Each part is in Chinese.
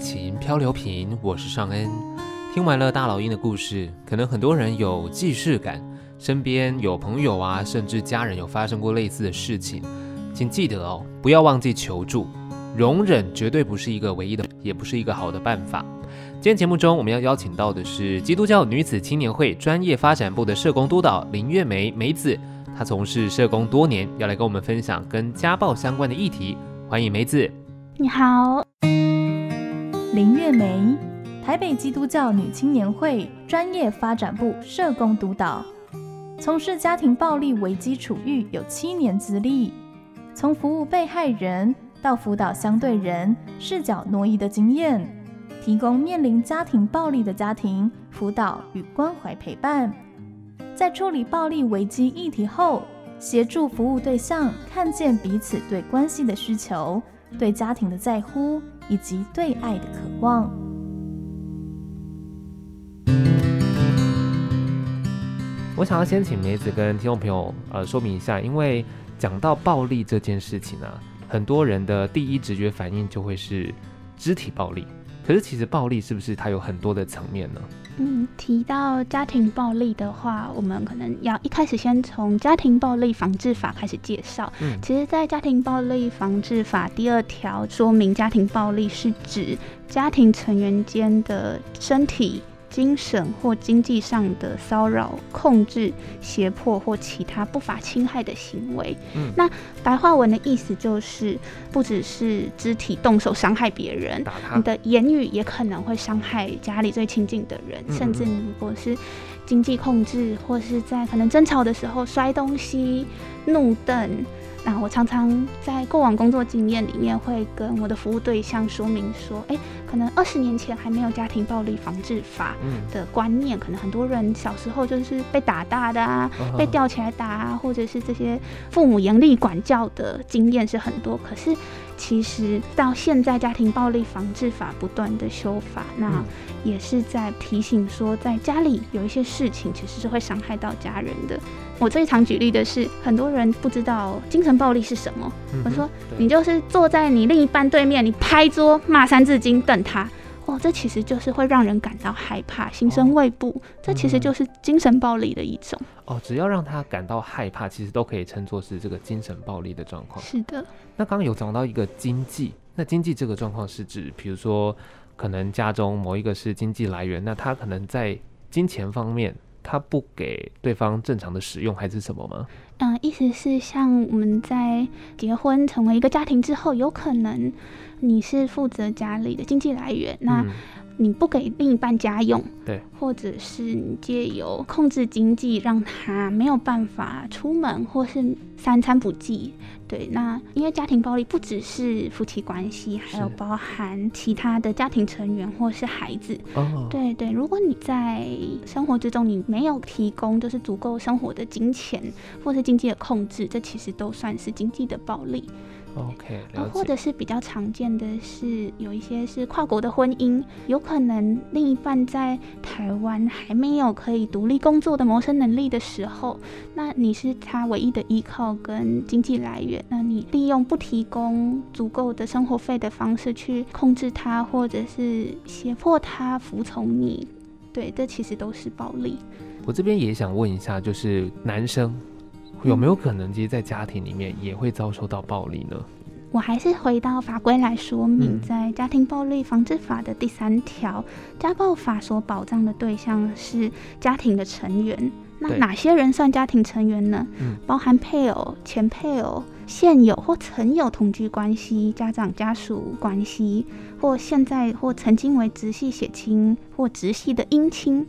情漂流瓶，我是尚恩。听完了大老鹰的故事，可能很多人有既视感，身边有朋友啊，甚至家人有发生过类似的事情，请记得哦，不要忘记求助。容忍绝对不是一个唯一的，也不是一个好的办法。今天节目中我们要邀请到的是基督教女子青年会专业发展部的社工督导林月梅梅子，她从事社工多年，要来跟我们分享跟家暴相关的议题。欢迎梅子。你好，林月梅，台北基督教女青年会专业发展部社工督导，从事家庭暴力危机处遇有七年资历，从服务被害人到辅导相对人视角挪移的经验，提供面临家庭暴力的家庭辅导与关怀陪伴，在处理暴力危机议题后，协助服务对象看见彼此对关系的需求。对家庭的在乎，以及对爱的渴望。我想要先请梅子跟听众朋友呃说明一下，因为讲到暴力这件事情啊，很多人的第一直觉反应就会是肢体暴力。可是其实暴力是不是它有很多的层面呢？嗯，提到家庭暴力的话，我们可能要一开始先从家庭暴力防治法开始介绍。嗯，其实，在家庭暴力防治法第二条说明，家庭暴力是指家庭成员间的身体。精神或经济上的骚扰、控制、胁迫或其他不法侵害的行为。嗯，那白话文的意思就是，不只是肢体动手伤害别人，你的言语也可能会伤害家里最亲近的人，嗯嗯，甚至你如果是经济控制，或是在可能争吵的时候摔东西、怒瞪。那我常常在过往工作经验里面，会跟我的服务对象说明说，哎、欸，可能二十年前还没有家庭暴力防治法的观念，可能很多人小时候就是被打大的啊，被吊起来打啊，或者是这些父母严厉管教的经验是很多，可是。其实到现在，家庭暴力防治法不断的修法，那也是在提醒说，在家里有一些事情其实是会伤害到家人的。我最常举例的是，很多人不知道精神暴力是什么。我说，你就是坐在你另一半对面，你拍桌骂三字经，瞪他。哦，这其实就是会让人感到害怕、心生畏怖。哦、这其实就是精神暴力的一种。哦，只要让他感到害怕，其实都可以称作是这个精神暴力的状况。是的。那刚刚有讲到一个经济，那经济这个状况是指，比如说可能家中某一个是经济来源，那他可能在金钱方面他不给对方正常的使用，还是什么吗？嗯，意思是像我们在结婚成为一个家庭之后，有可能。你是负责家里的经济来源，那你不给另一半家用，对，或者是你借由控制经济，让他没有办法出门，或是三餐不继，对，那因为家庭暴力不只是夫妻关系，还有包含其他的家庭成员或是孩子，哦，对对，如果你在生活之中你没有提供就是足够生活的金钱或是经济的控制，这其实都算是经济的暴力。OK，或者是比较常见的是，有一些是跨国的婚姻，有可能另一半在台湾还没有可以独立工作的谋生能力的时候，那你是他唯一的依靠跟经济来源，那你利用不提供足够的生活费的方式去控制他，或者是胁迫他服从你，对，这其实都是暴力。我这边也想问一下，就是男生。有没有可能，其实，在家庭里面也会遭受到暴力呢？我还是回到法规来说明，在《家庭暴力防治法》的第三条，家暴法所保障的对象是家庭的成员。那哪些人算家庭成员呢？包含配偶、前配偶、现有或曾有同居关系、家长家属关系，或现在或曾经为直系血亲或直系的姻亲。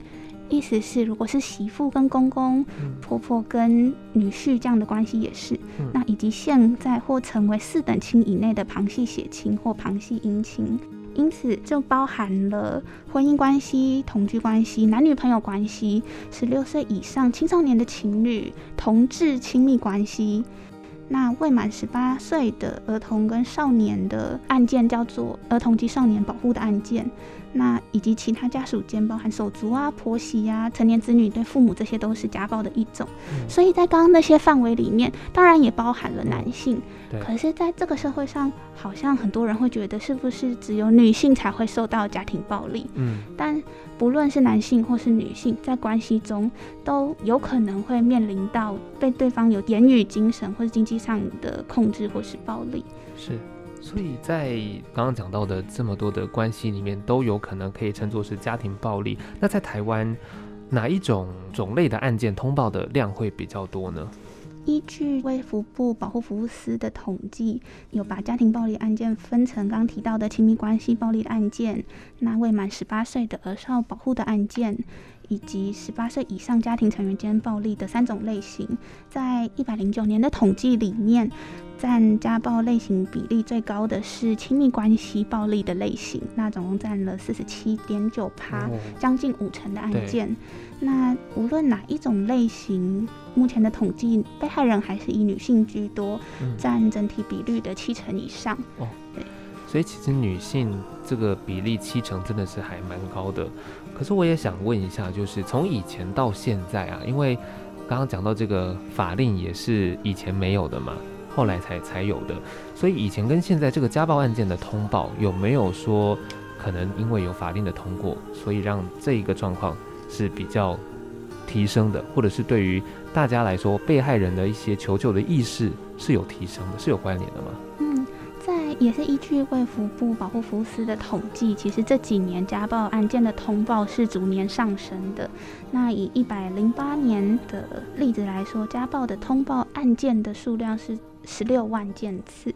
意思是，如果是媳妇跟公公、嗯、婆婆跟女婿这样的关系也是，嗯、那以及现在或成为四等亲以内的旁系血亲或旁系姻亲，因此就包含了婚姻关系、同居关系、男女朋友关系、十六岁以上青少年的情侣、同志亲密关系。那未满十八岁的儿童跟少年的案件叫做儿童及少年保护的案件。那以及其他家属间，包含手足啊、婆媳啊、成年子女对父母，这些都是家暴的一种。嗯、所以在刚刚那些范围里面，当然也包含了男性。嗯、可是，在这个社会上，好像很多人会觉得，是不是只有女性才会受到家庭暴力？嗯。但不论是男性或是女性，在关系中都有可能会面临到被对方有言语、精神或是经济上的控制或是暴力。是。所以在刚刚讲到的这么多的关系里面，都有可能可以称作是家庭暴力。那在台湾，哪一种种类的案件通报的量会比较多呢？依据卫福部保护服务司的统计，有把家庭暴力案件分成刚提到的亲密关系暴力案件，那未满十八岁的儿少保护的案件，以及十八岁以上家庭成员间暴力的三种类型。在一百零九年的统计里面，占家暴类型比例最高的是亲密关系暴力的类型，那总共占了四十七点九趴，将近五成的案件。那无论哪一种类型，目前的统计被害人还是以女性居多，占整体比率的七成以上。哦，对，所以其实女性这个比例七成真的是还蛮高的。可是我也想问一下，就是从以前到现在啊，因为刚刚讲到这个法令也是以前没有的嘛。后来才才有的，所以以前跟现在这个家暴案件的通报有没有说可能因为有法令的通过，所以让这一个状况是比较提升的，或者是对于大家来说被害人的一些求救的意识是有提升的，是有关联的吗？也是依据卫福部保护服务司的统计，其实这几年家暴案件的通报是逐年上升的。那以一百零八年的例子来说，家暴的通报案件的数量是。十六万件次，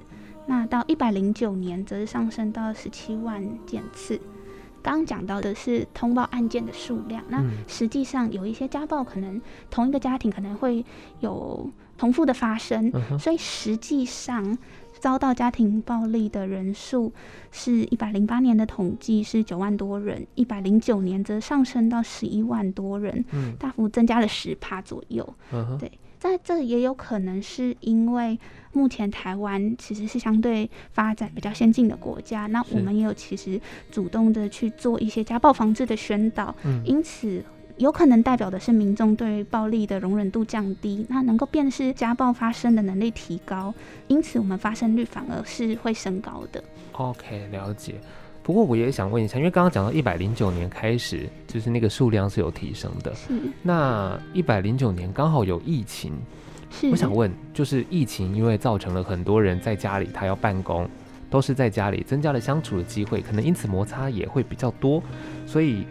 那到一百零九年则是上升到十七万件次。刚刚讲到的是通报案件的数量，那实际上有一些家暴可能同一个家庭可能会有重复的发生，所以实际上遭到家庭暴力的人数是一百零八年的统计是九万多人，一百零九年则上升到十一万多人，大幅增加了十趴左右。对。在这也有可能是因为目前台湾其实是相对发展比较先进的国家，那我们也有其实主动的去做一些家暴防治的宣导，嗯，因此有可能代表的是民众对暴力的容忍度降低，那能够辨识家暴发生的能力提高，因此我们发生率反而是会升高的。OK，了解。不过我也想问一下，因为刚刚讲到一百零九年开始，就是那个数量是有提升的。是。那一百零九年刚好有疫情，是。我想问，就是疫情因为造成了很多人在家里，他要办公，都是在家里，增加了相处的机会，可能因此摩擦也会比较多。所以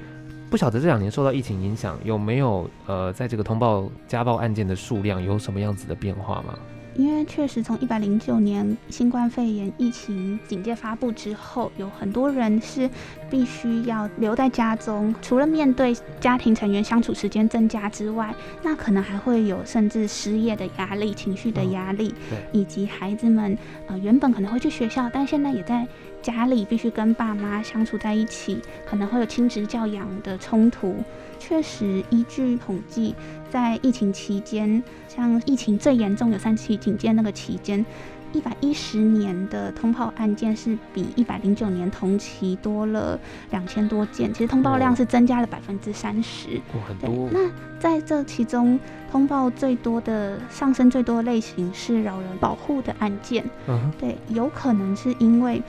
不晓得这两年受到疫情影响，有没有呃，在这个通报家暴案件的数量有什么样子的变化吗？因为确实，从一百零九年新冠肺炎疫情警戒发布之后，有很多人是必须要留在家中，除了面对家庭成员相处时间增加之外，那可能还会有甚至失业的压力、情绪的压力，对，以及孩子们呃原本可能会去学校，但现在也在家里必须跟爸妈相处在一起，可能会有亲职教养的冲突。确实，依据统计，在疫情期间，像疫情最严重有三期警戒那个期间，一百一十年的通报案件是比一百零九年同期多了两千多件，其实通报量是增加了百分之三十。哦，很多。那在这其中，通报最多的、上升最多的类型是老人保护的案件。嗯，对，有可能是因为。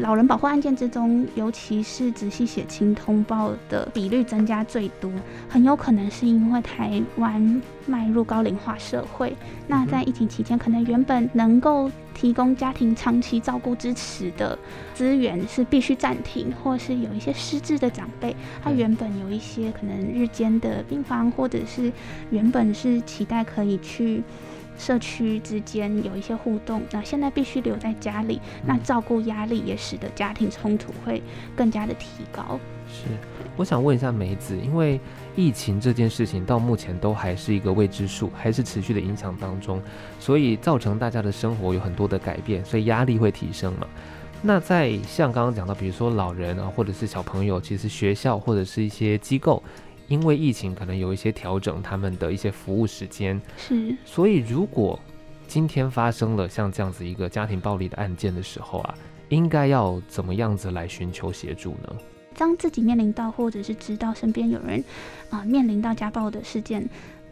老人保护案件之中，尤其是直系血亲通报的比率增加最多，很有可能是因为台湾迈入高龄化社会。那在疫情期间，可能原本能够提供家庭长期照顾支持的资源是必须暂停，或是有一些失智的长辈，他原本有一些可能日间的病房，或者是原本是期待可以去。社区之间有一些互动，那现在必须留在家里，那照顾压力也使得家庭冲突会更加的提高。是，我想问一下梅子，因为疫情这件事情到目前都还是一个未知数，还是持续的影响当中，所以造成大家的生活有很多的改变，所以压力会提升嘛。那在像刚刚讲到，比如说老人啊，或者是小朋友，其实学校或者是一些机构。因为疫情可能有一些调整，他们的一些服务时间是，所以如果今天发生了像这样子一个家庭暴力的案件的时候啊，应该要怎么样子来寻求协助呢？当自己面临到或者是知道身边有人啊、呃、面临到家暴的事件，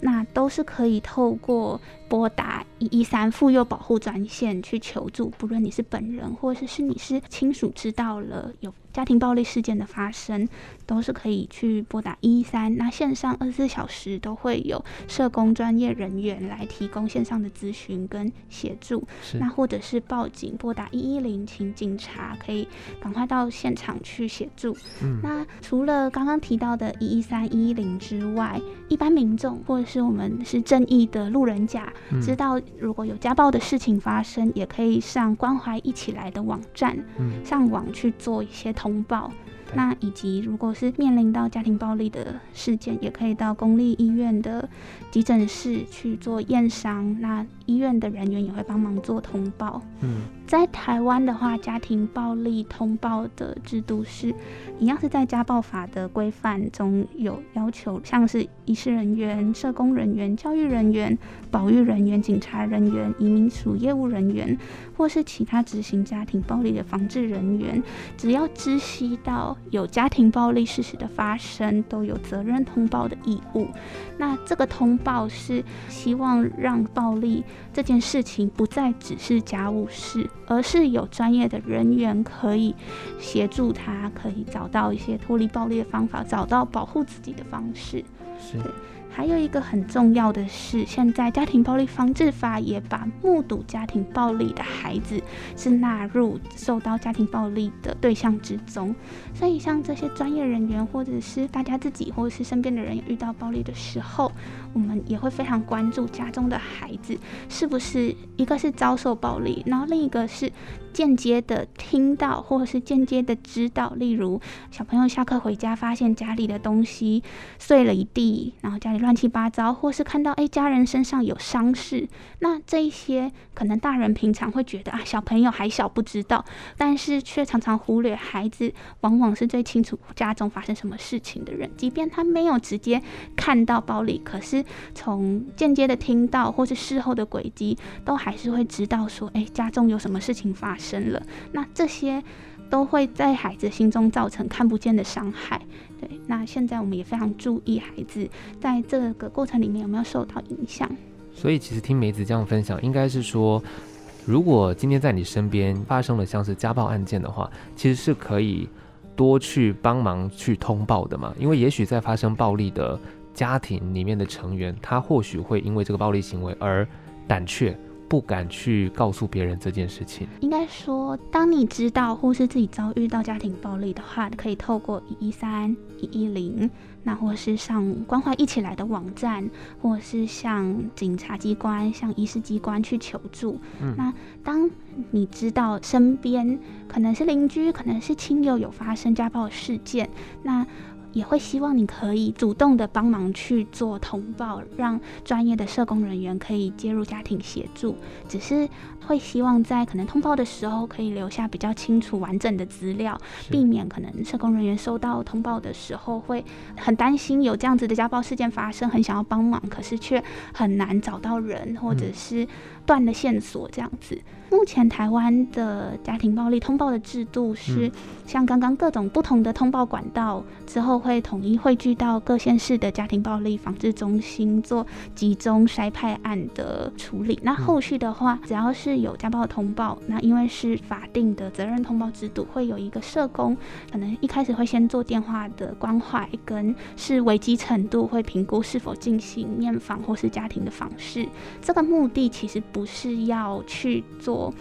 那都是可以透过拨打一一三妇幼保护专线去求助，不论你是本人或者是你是亲属知道了有家庭暴力事件的发生，都是可以去拨打一一三。那线上二十四小时都会有社工专业人员来提供线上的咨询跟协助。是那或者是报警拨打一一零，请警察可以赶快到现场去协助。嗯，那除了刚刚提到的一一三、一一零之外，一般民众或者是我们是正义的路人甲，嗯、知道如果有家暴的事情发生，也可以上关怀一起来的网站，嗯、上网去做一些通报，那以及如果是面临到家庭暴力的事件，也可以到公立医院的急诊室去做验伤，那医院的人员也会帮忙做通报。嗯，在台湾的话，家庭暴力通报的制度是一样，是在家暴法的规范中有要求，像是医事人员、社工人员、教育人员、保育人员、警察人员、移民署业务人员，或是其他执行家庭暴力的防治人员，只要知悉到有家庭暴力事实的发生，都有责任通报的义务。那这个通报是希望让暴力这件事情不再只是家务事，而是有专业的人员可以协助他，可以找到一些脱离暴力的方法，找到保护自己的方式。是。还有一个很重要的是，现在家庭暴力防治法也把目睹家庭暴力的孩子是纳入受到家庭暴力的对象之中。所以，像这些专业人员，或者是大家自己，或者是身边的人遇到暴力的时候，我们也会非常关注家中的孩子是不是一个是遭受暴力，然后另一个是间接的听到，或者是间接的知道。例如，小朋友下课回家发现家里的东西碎了一地，然后家里乱七八糟，或是看到诶家人身上有伤势，那这一些可能大人平常会觉得啊小朋友还小不知道，但是却常常忽略孩子往往是最清楚家中发生什么事情的人，即便他没有直接看到暴力，可是。从间接的听到，或是事后的轨迹，都还是会知道说，哎，家中有什么事情发生了。那这些都会在孩子心中造成看不见的伤害。对，那现在我们也非常注意孩子在这个过程里面有没有受到影响。所以，其实听梅子这样分享，应该是说，如果今天在你身边发生了像是家暴案件的话，其实是可以多去帮忙去通报的嘛，因为也许在发生暴力的。家庭里面的成员，他或许会因为这个暴力行为而胆怯，不敢去告诉别人这件事情。应该说，当你知道或是自己遭遇到家庭暴力的话，可以透过一一三、一一零，那或是上关怀一起来的网站，或是向警察机关、向医师机关去求助。嗯、那当你知道身边可能是邻居，可能是亲友有发生家暴事件，那也会希望你可以主动的帮忙去做通报，让专业的社工人员可以介入家庭协助。只是会希望在可能通报的时候可以留下比较清楚完整的资料，避免可能社工人员收到通报的时候会很担心有这样子的家暴事件发生，很想要帮忙，可是却很难找到人，或者是断的线索这样子。目前台湾的家庭暴力通报的制度是，像刚刚各种不同的通报管道之后会统一汇聚到各县市的家庭暴力防治中心做集中筛派案的处理。那后续的话，只要是有家暴通报，那因为是法定的责任通报制度，会有一个社工，可能一开始会先做电话的关怀，跟是危机程度会评估是否进行面访或是家庭的访视。这个目的其实不是要去做。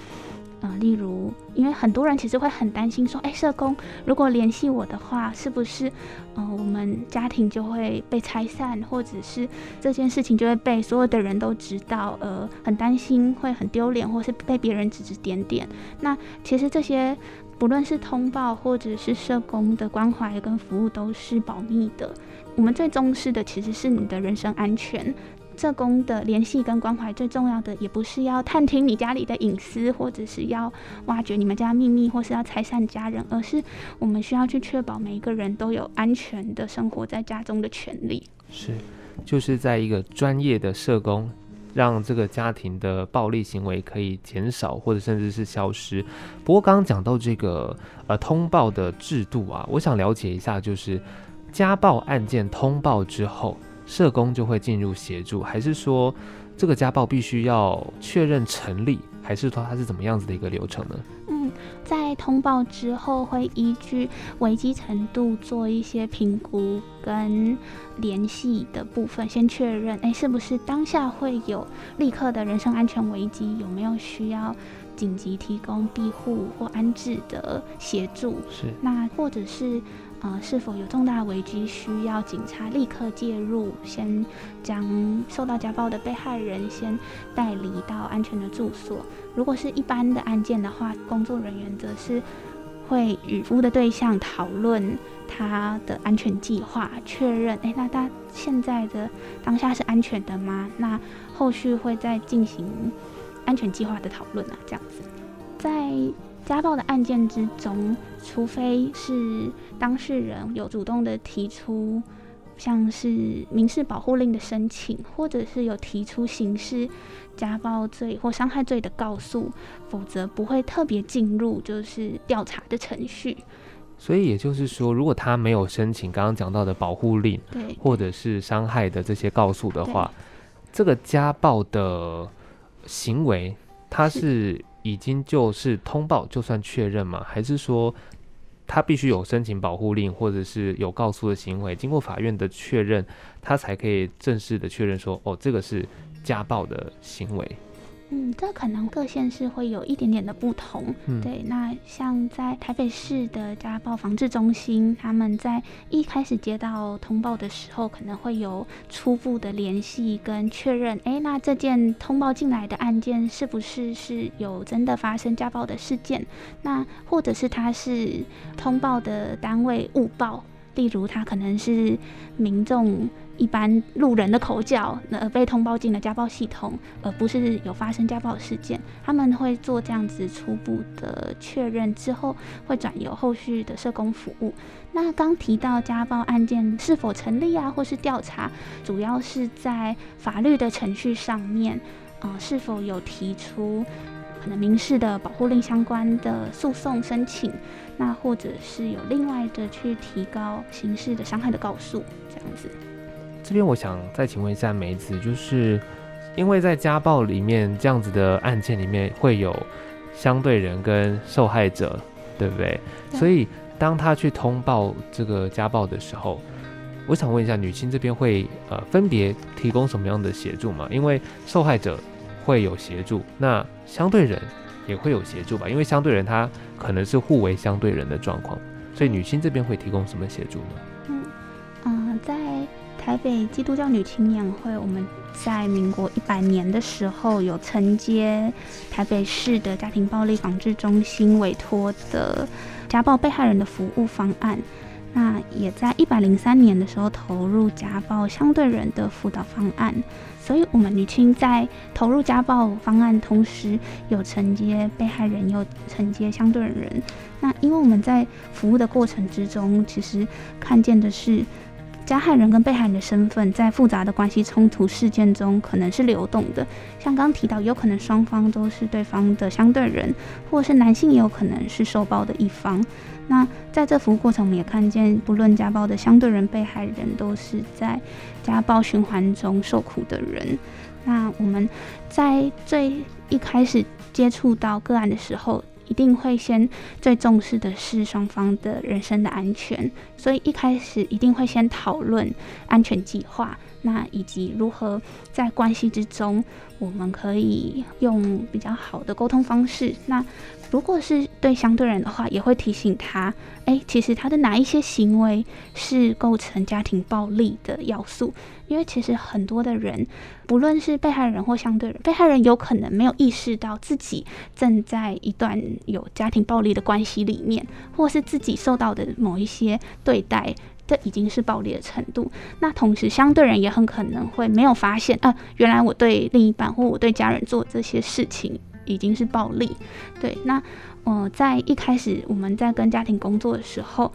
呃，例如，因为很多人其实会很担心说，哎，社工如果联系我的话，是不是，呃，我们家庭就会被拆散，或者是这件事情就会被所有的人都知道，呃，很担心会很丢脸，或是被别人指指点点。那其实这些不论是通报或者是社工的关怀跟服务都是保密的。我们最重视的其实是你的人身安全。社工的联系跟关怀，最重要的也不是要探听你家里的隐私，或者是要挖掘你们家秘密，或是要拆散家人，而是我们需要去确保每一个人都有安全的生活在家中的权利。是，就是在一个专业的社工让这个家庭的暴力行为可以减少，或者甚至是消失。不过刚刚讲到这个呃通报的制度啊，我想了解一下，就是家暴案件通报之后，社工就会进入协助，还是说这个家暴必须要确认成立，还是说它是怎么样子的一个流程呢？嗯，在通报之后，会依据危机程度做一些评估跟联系的部分，先确认，哎，是不是当下会有立刻的人身安全危机，有没有需要紧急提供庇护或安置的协助？是，那或者是。呃，是否有重大危机需要警察立刻介入，先将受到家暴的被害人先带离到安全的住所？如果是一般的案件的话，工作人员则是会与服务的对象讨论他的安全计划，确认，诶，那他现在的当下是安全的吗？那后续会再进行安全计划的讨论啊，这样子，在。家暴的案件之中，除非是当事人有主动的提出，像是民事保护令的申请，或者是有提出刑事家暴罪或伤害罪的告诉，否则不会特别进入就是调查的程序。所以也就是说，如果他没有申请刚刚讲到的保护令，对，或者是伤害的这些告诉的话，这个家暴的行为，他是。已经就是通报就算确认吗？还是说他必须有申请保护令，或者是有告诉的行为，经过法院的确认，他才可以正式的确认说，哦，这个是家暴的行为。嗯，这可能各县市会有一点点的不同。嗯，对，那像在台北市的家暴防治中心，他们在一开始接到通报的时候，可能会有初步的联系跟确认。哎，那这件通报进来的案件是不是是有真的发生家暴的事件？那或者是他是通报的单位误报，例如他可能是民众。一般路人的口角，而被通报进了家暴系统，而不是有发生家暴事件。他们会做这样子初步的确认之后，会转由后续的社工服务。那刚提到家暴案件是否成立啊，或是调查，主要是在法律的程序上面，呃，是否有提出可能民事的保护令相关的诉讼申请，那或者是有另外的去提高刑事的伤害的告诉，这样子。这边我想再请问一下梅子，就是因为在家暴里面这样子的案件里面会有相对人跟受害者，对不对？对。所以当他去通报这个家暴的时候，我想问一下女青这边会呃分别提供什么样的协助吗？因为受害者会有协助，那相对人也会有协助吧？因为相对人他可能是互为相对人的状况，所以女青这边会提供什么协助呢？台北基督教女青年会，我们在民国一百年的时候有承接台北市的家庭暴力防治中心委托的家暴被害人的服务方案，那也在一百零三年的时候投入家暴相对人的辅导方案，所以我们女青在投入家暴方案同时有承接被害人，有承接相对人。那因为我们在服务的过程之中，其实看见的是。加害人跟被害人的身份在复杂的关系冲突事件中可能是流动的，像刚提到，有可能双方都是对方的相对人，或是男性也有可能是受暴的一方。那在这服务过程，我们也看见，不论家暴的相对人、被害人，都是在家暴循环中受苦的人。那我们在最一开始接触到个案的时候，一定会先最重视的是双方的人身的安全，所以一开始一定会先讨论安全计划，那以及如何在关系之中，我们可以用比较好的沟通方式。那如果是对相对人的话，也会提醒他，哎，其实他的哪一些行为是构成家庭暴力的要素？因为其实很多的人，不论是被害人或相对人，被害人有可能没有意识到自己正在一段有家庭暴力的关系里面，或是自己受到的某一些对待，这已经是暴力的程度。那同时，相对人也很可能会没有发现，啊，原来我对另一半或我对家人做这些事情。已经是暴力，对。那，呃，在一开始我们在跟家庭工作的时候，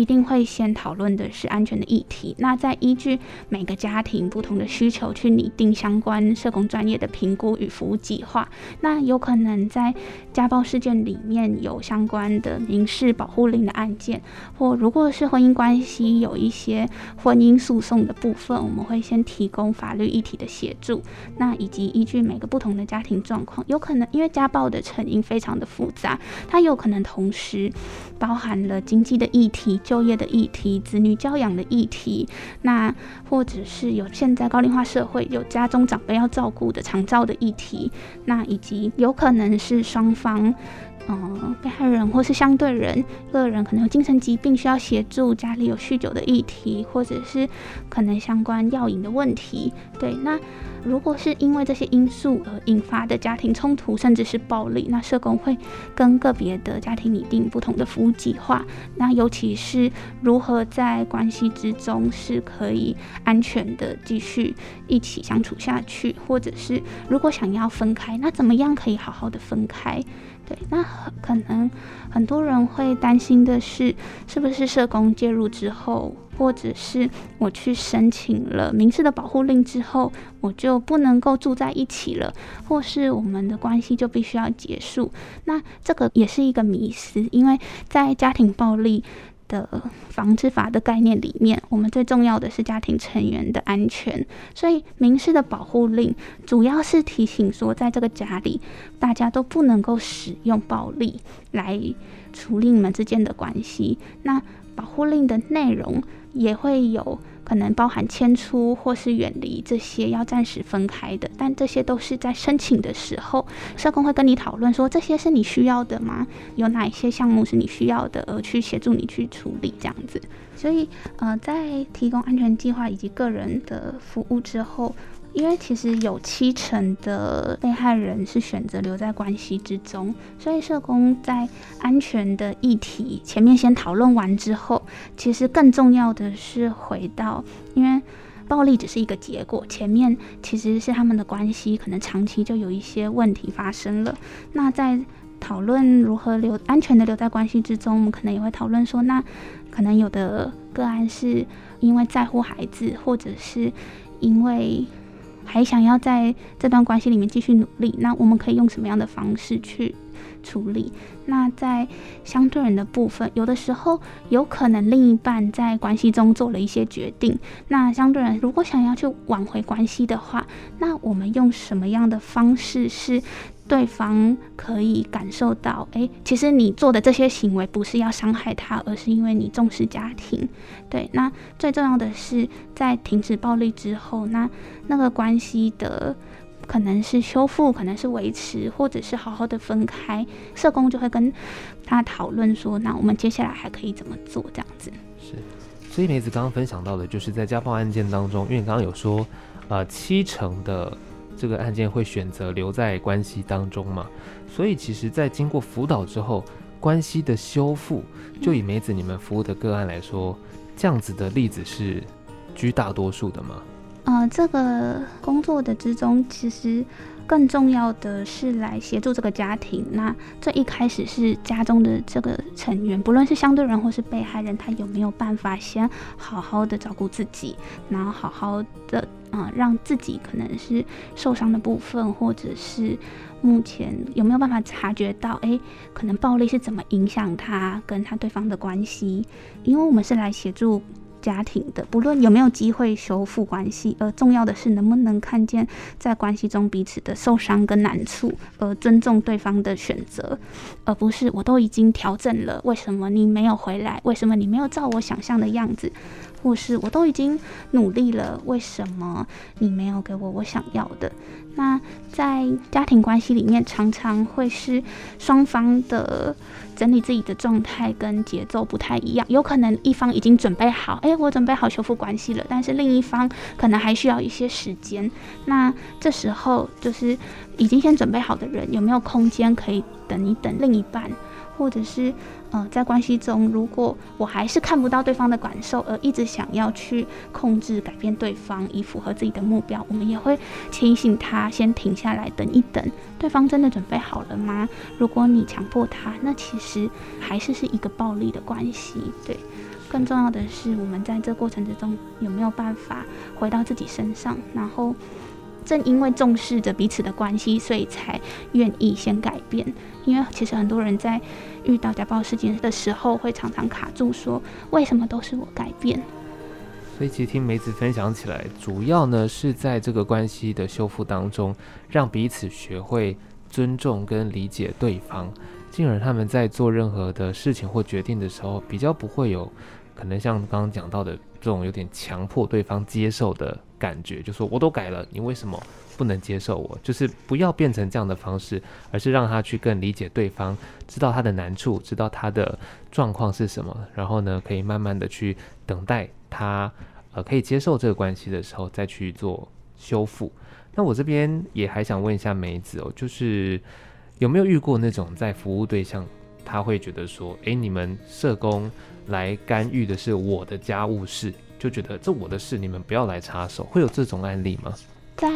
一定会先讨论的是安全的议题。那再依据每个家庭不同的需求去拟定相关社工专业的评估与服务计划。那有可能在家暴事件里面有相关的民事保护令的案件，或如果是婚姻关系有一些婚姻诉讼的部分，我们会先提供法律议题的协助。那以及依据每个不同的家庭状况，有可能因为家暴的成因非常的复杂，它有可能同时包含了经济的议题、就业的议题、子女教养的议题，那或者是有现在高龄化社会有家中长辈要照顾的长照的议题，那以及有可能是双方。嗯，被害人或是相对人，个人可能有精神疾病需要协助，家里有酗酒的议题，或者是可能相关药瘾的问题。对，那如果是因为这些因素而引发的家庭冲突，甚至是暴力，那社工会跟个别的家庭拟定不同的服务计划。那尤其是如何在关系之中是可以安全的继续一起相处下去，或者是如果想要分开，那怎么样可以好好的分开？对，那可能很多人会担心的是，是不是社工介入之后，或者是我去申请了民事的保护令之后，我就不能够住在一起了，或是我们的关系就必须要结束？那这个也是一个迷思，因为在家庭暴力的防治法的概念里面，我们最重要的是家庭成员的安全，所以民事的保护令主要是提醒说，在这个家里，大家都不能够使用暴力来处理你们之间的关系。那保护令的内容也会有。可能包含迁出或是远离这些要暂时分开的，但这些都是在申请的时候，社工会跟你讨论说，这些是你需要的吗？有哪一些项目是你需要的，而去协助你去处理这样子。所以，呃，在提供安全计划以及个人的服务之后。因为其实有七成的被害人是选择留在关系之中，所以社工在安全的议题前面先讨论完之后，其实更重要的是回到，因为暴力只是一个结果，前面其实是他们的关系可能长期就有一些问题发生了。那在讨论如何留安全的留在关系之中，我们可能也会讨论说，那可能有的个案是因为在乎孩子，或者是因为。还想要在这段关系里面继续努力，那我们可以用什么样的方式去处理？那在相对人的部分，有的时候有可能另一半在关系中做了一些决定，那相对人如果想要去挽回关系的话，那我们用什么样的方式是？对方可以感受到，诶，其实你做的这些行为不是要伤害他，而是因为你重视家庭。对，那最重要的是在停止暴力之后，那那个关系的可能是修复，可能是维持，或者是好好的分开，社工就会跟他讨论说，那我们接下来还可以怎么做？这样子。是，所以梅子刚刚分享到的，就是在家暴案件当中，因为你刚刚有说，呃，七成的。这个案件会选择留在关系当中嘛？所以其实，在经过辅导之后，关系的修复，就以梅子你们服务的个案来说，这样子的例子是居大多数的吗？呃，这个工作的之中，其实更重要的是来协助这个家庭。那这一开始是家中的这个成员，不论是相对人或是被害人，他有没有办法先好好的照顾自己，然后好好的。啊、呃，让自己可能是受伤的部分，或者是目前有没有办法察觉到，哎，可能暴力是怎么影响他跟他对方的关系？因为我们是来协助家庭的，不论有没有机会修复关系，而重要的是能不能看见在关系中彼此的受伤跟难处，而尊重对方的选择，而不是我都已经调整了，为什么你没有回来？为什么你没有照我想象的样子？或是我都已经努力了，为什么你没有给我我想要的？那在家庭关系里面，常常会是双方的整理自己的状态跟节奏不太一样。有可能一方已经准备好，诶，我准备好修复关系了，但是另一方可能还需要一些时间。那这时候就是已经先准备好的人，有没有空间可以等一等另一半？或者是，呃，在关系中，如果我还是看不到对方的感受，而一直想要去控制、改变对方，以符合自己的目标，我们也会提醒他先停下来，等一等，对方真的准备好了吗？如果你强迫他，那其实还是是一个暴力的关系，对。更重要的是我们在这过程之中有没有办法回到自己身上，然后正因为重视着彼此的关系，所以才愿意先改变。因为其实很多人在遇到家暴事件的时候，会常常卡住，说为什么都是我改变？所以其实听梅子分享起来，主要呢是在这个关系的修复当中，让彼此学会尊重跟理解对方，进而他们在做任何的事情或决定的时候，比较不会有可能像刚刚讲到的这种有点强迫对方接受的感觉，就说我都改了，你为什么不能接受我？就是不要变成这样的方式，而是让他去更理解对方，知道他的难处，知道他的状况是什么，然后呢，可以慢慢的去等待他。呃，可以接受这个关系的时候，再去做修复。那我这边也还想问一下梅子哦，就是有没有遇过那种在服务对象，他会觉得说，诶，你们社工来干预的是我的家务事，就觉得这我的事，你们不要来插手，会有这种案例吗？在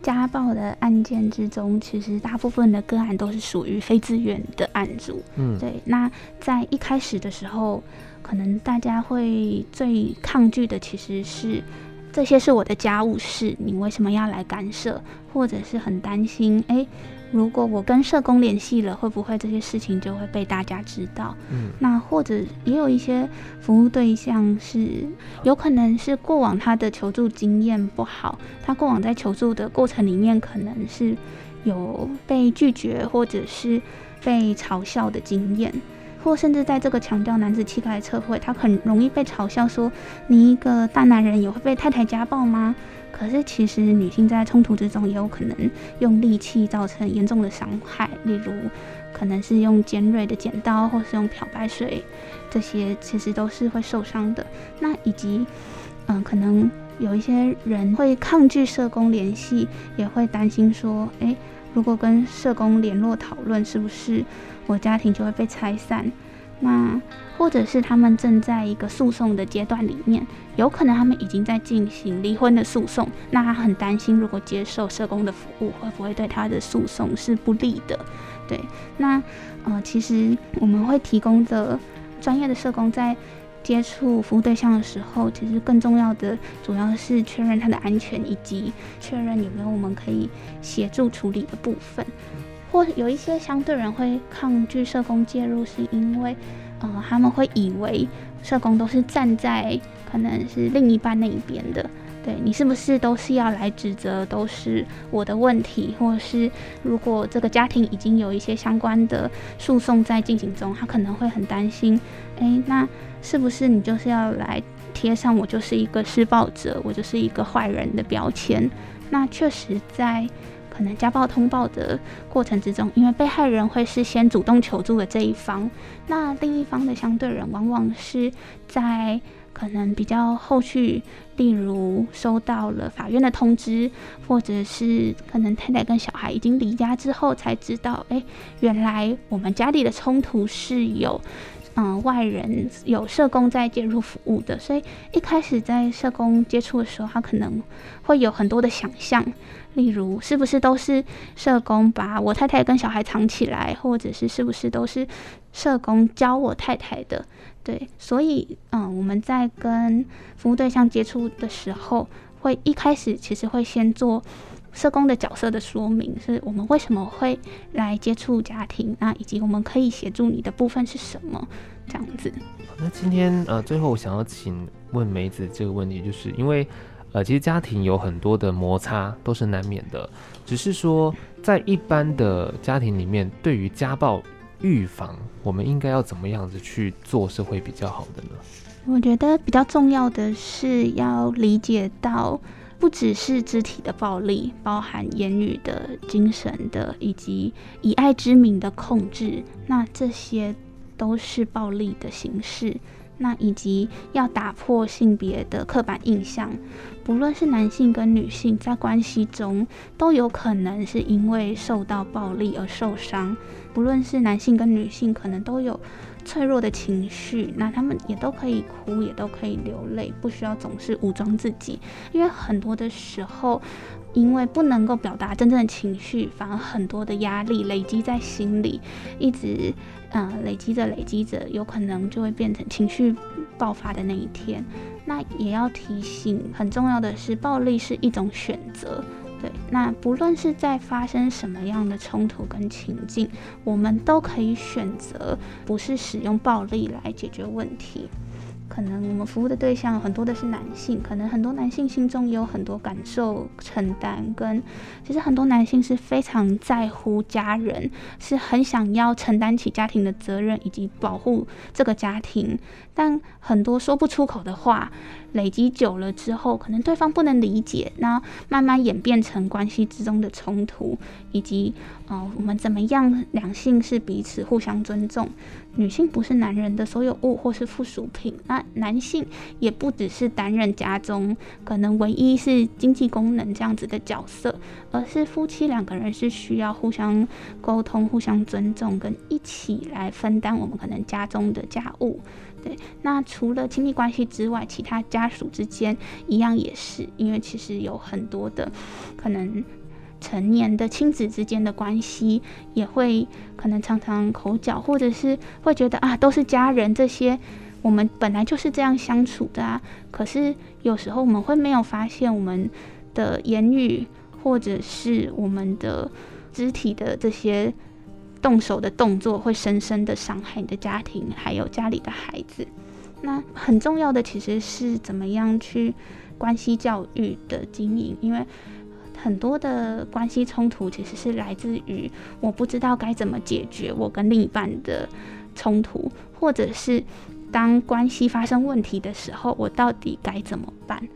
家暴的案件之中，其实大部分的个案都是属于非自愿的案主。嗯，对。那在一开始的时候。可能大家会最抗拒的其实是这些是我的家务事，你为什么要来干涉？或者是很担心，诶，如果我跟社工联系了，会不会这些事情就会被大家知道？嗯，那或者也有一些服务对象是有可能是过往他的求助经验不好，他过往在求助的过程里面可能是有被拒绝或者是被嘲笑的经验。或甚至在这个强调男子气概的社会，他很容易被嘲笑说：“你一个大男人也会被太太家暴吗？”可是其实女性在冲突之中也有可能用利器造成严重的伤害，例如可能是用尖锐的剪刀，或是用漂白水，这些其实都是会受伤的。那以及，嗯、可能有一些人会抗拒社工联系，也会担心说：“诶，如果跟社工联络讨论，是不是？”我家庭就会被拆散，那或者是他们正在一个诉讼的阶段里面，有可能他们已经在进行离婚的诉讼，那他很担心，如果接受社工的服务，会不会对他的诉讼是不利的？对，那呃，其实我们会提供的专业的社工在接触服务对象的时候，其实更重要的主要是确认他的安全，以及确认有没有我们可以协助处理的部分。或有一些相对人会抗拒社工介入，是因为，呃，他们会以为社工都是站在可能是另一半那一边的，对，你是不是都是要来指责都是我的问题，或是如果这个家庭已经有一些相关的诉讼在进行中，他可能会很担心，诶，那是不是你就是要来贴上我就是一个施暴者，我就是一个坏人的标签？那确实在。可能家暴通报的过程之中，因为被害人会是先主动求助的这一方，那另一方的相对人往往是在可能比较后续，例如收到了法院的通知，或者是可能太太跟小孩已经离家之后才知道，哎，原来我们家里的冲突是有。嗯，外人有社工在介入服务的，所以一开始在社工接触的时候，他可能会有很多的想象，例如是不是都是社工把我太太跟小孩藏起来，或者是是不是都是社工教我太太的？对，所以嗯，我们在跟服务对象接触的时候，会一开始其实会先做。社工的角色的说明是我们为什么会来接触家庭，那以及我们可以协助你的部分是什么？这样子。那今天呃，最后我想要请问梅子这个问题，就是因为呃，其实家庭有很多的摩擦都是难免的，只是说在一般的家庭里面，对于家暴预防，我们应该要怎么样子去做是会比较好的呢？我觉得比较重要的是要理解到。不只是肢体的暴力，包含言语的、精神的，以及以爱之名的控制，那这些都是暴力的形式。那以及要打破性别的刻板印象，不论是男性跟女性在关系中都有可能是因为受到暴力而受伤，不论是男性跟女性，可能都有。脆弱的情绪，那他们也都可以哭，也都可以流泪，不需要总是武装自己，因为很多的时候，因为不能够表达真正的情绪，反而很多的压力累积在心里，一直嗯、呃、累积着累积着，有可能就会变成情绪爆发的那一天。那也要提醒，很重要的是，暴力是一种选择。对，那不论是在发生什么样的冲突跟情境，我们都可以选择不是使用暴力来解决问题。可能我们服务的对象很多的是男性，可能很多男性心中也有很多感受承担，跟其实很多男性是非常在乎家人，是很想要承担起家庭的责任以及保护这个家庭，但很多说不出口的话，累积久了之后，可能对方不能理解，那慢慢演变成关系之中的冲突，以及呃，我们怎么样两性是彼此互相尊重。女性不是男人的所有物或是附属品，那男性也不只是担任家中可能唯一是经济功能这样子的角色，而是夫妻两个人是需要互相沟通、互相尊重，跟一起来分担我们可能家中的家务。对，那除了亲密关系之外，其他家属之间一样也是，因为其实有很多的可能。成年的亲子之间的关系也会可能常常口角，或者是会觉得啊，都是家人，这些我们本来就是这样相处的啊。可是有时候我们会没有发现，我们的言语或者是我们的肢体的这些动手的动作，会深深的伤害你的家庭，还有家里的孩子。那很重要的其实是怎么样去关系教育的经营，因为。很多的关系冲突其实是来自于我不知道该怎么解决我跟另一半的冲突，或者是当关系发生问题的时候，我到底该怎么办？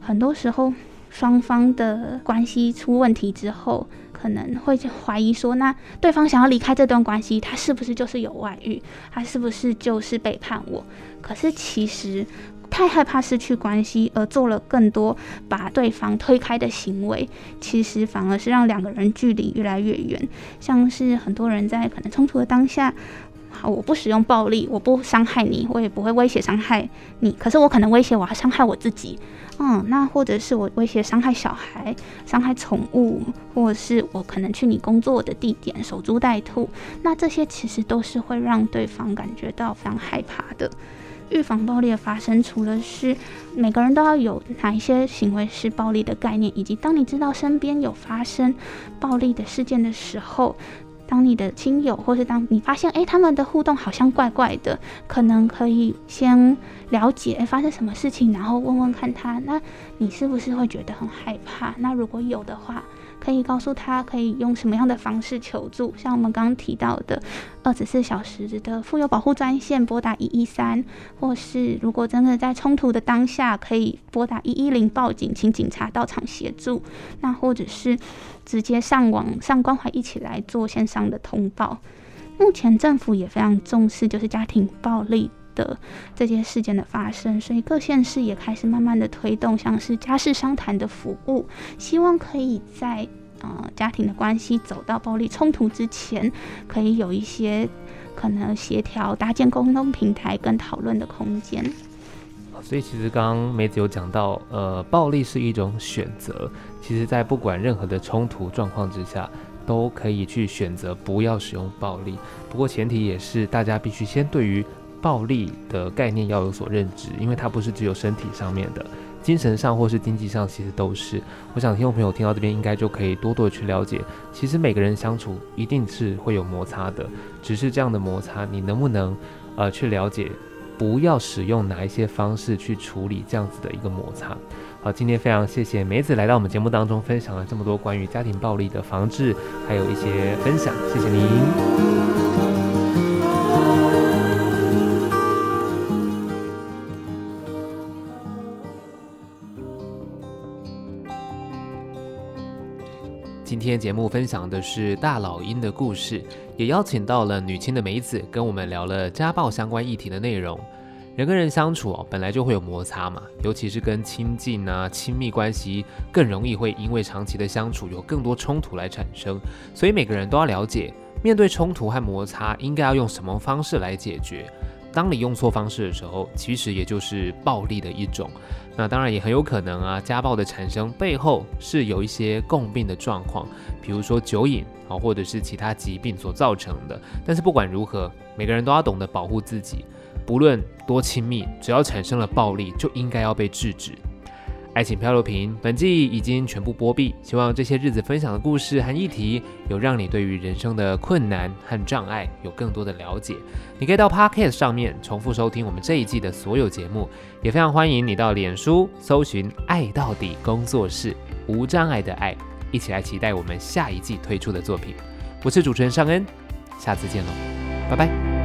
很多时候，双方的关系出问题之后，可能会怀疑说，那对方想要离开这段关系，他是不是就是有外遇？他是不是就是背叛我？可是其实。太害怕失去关系而做了更多把对方推开的行为，其实反而是让两个人距离越来越远。像是很多人在可能冲突的当下，好，我不使用暴力，我不伤害你，我也不会威胁伤害你。可是我可能威胁我要伤害我自己，嗯，那或者是我威胁伤害小孩、伤害宠物，或者是我可能去你工作的地点守株待兔。那这些其实都是会让对方感觉到非常害怕的。预防暴力的发生，除了是每个人都要有哪一些行为是暴力的概念，以及当你知道身边有发生暴力的事件的时候，当你的亲友或是当你发现诶，他们的互动好像怪怪的，可能可以先了解诶发生什么事情，然后问问看他，那你是不是会觉得很害怕？那如果有的话。可以告诉他可以用什么样的方式求助，像我们刚刚提到的二十四小时的妇幼保护专线，拨打一一三，或是如果真的在冲突的当下，可以拨打一一零报警，请警察到场协助。那或者是直接上网上关怀，一起来做线上的通报。目前政府也非常重视，就是家庭暴力的这件事件的发生，所以各县市也开始慢慢的推动，像是家事商谈的服务，希望可以在呃家庭的关系走到暴力冲突之前，可以有一些可能协调、搭建沟通平台跟讨论的空间。所以其实刚刚梅子有讲到，呃，暴力是一种选择，其实在不管任何的冲突状况之下，都可以去选择不要使用暴力。不过前提也是大家必须先对于。暴力的概念要有所认知，因为它不是只有身体上面的，精神上或是经济上，其实都是。我想听众朋友听到这边，应该就可以多多的去了解，其实每个人相处一定是会有摩擦的，只是这样的摩擦，你能不能呃去了解，不要使用哪一些方式去处理这样子的一个摩擦。好，今天非常谢谢梅子来到我们节目当中，分享了这么多关于家庭暴力的防治，还有一些分享，谢谢您。今天节目分享的是大老鹰的故事，也邀请到了女青的梅子，跟我们聊了家暴相关议题的内容。人跟人相处哦，本来就会有摩擦嘛，尤其是跟亲近啊、亲密关系，更容易会因为长期的相处有更多冲突来产生。所以每个人都要了解，面对冲突和摩擦，应该要用什么方式来解决。当你用错方式的时候，其实也就是暴力的一种。那当然也很有可能啊，家暴的产生背后是有一些共病的状况，比如说酒瘾啊，或者是其他疾病所造成的。但是不管如何，每个人都要懂得保护自己，不论多亲密，只要产生了暴力，就应该要被制止。爱情漂流瓶本季已经全部播毕，希望这些日子分享的故事和议题，有让你对于人生的困难和障碍有更多的了解。你可以到 Podcast 上面重复收听我们这一季的所有节目，也非常欢迎你到脸书搜寻“爱到底工作室”，无障碍的爱，一起来期待我们下一季推出的作品。我是主持人尚恩，下次见喽，拜拜。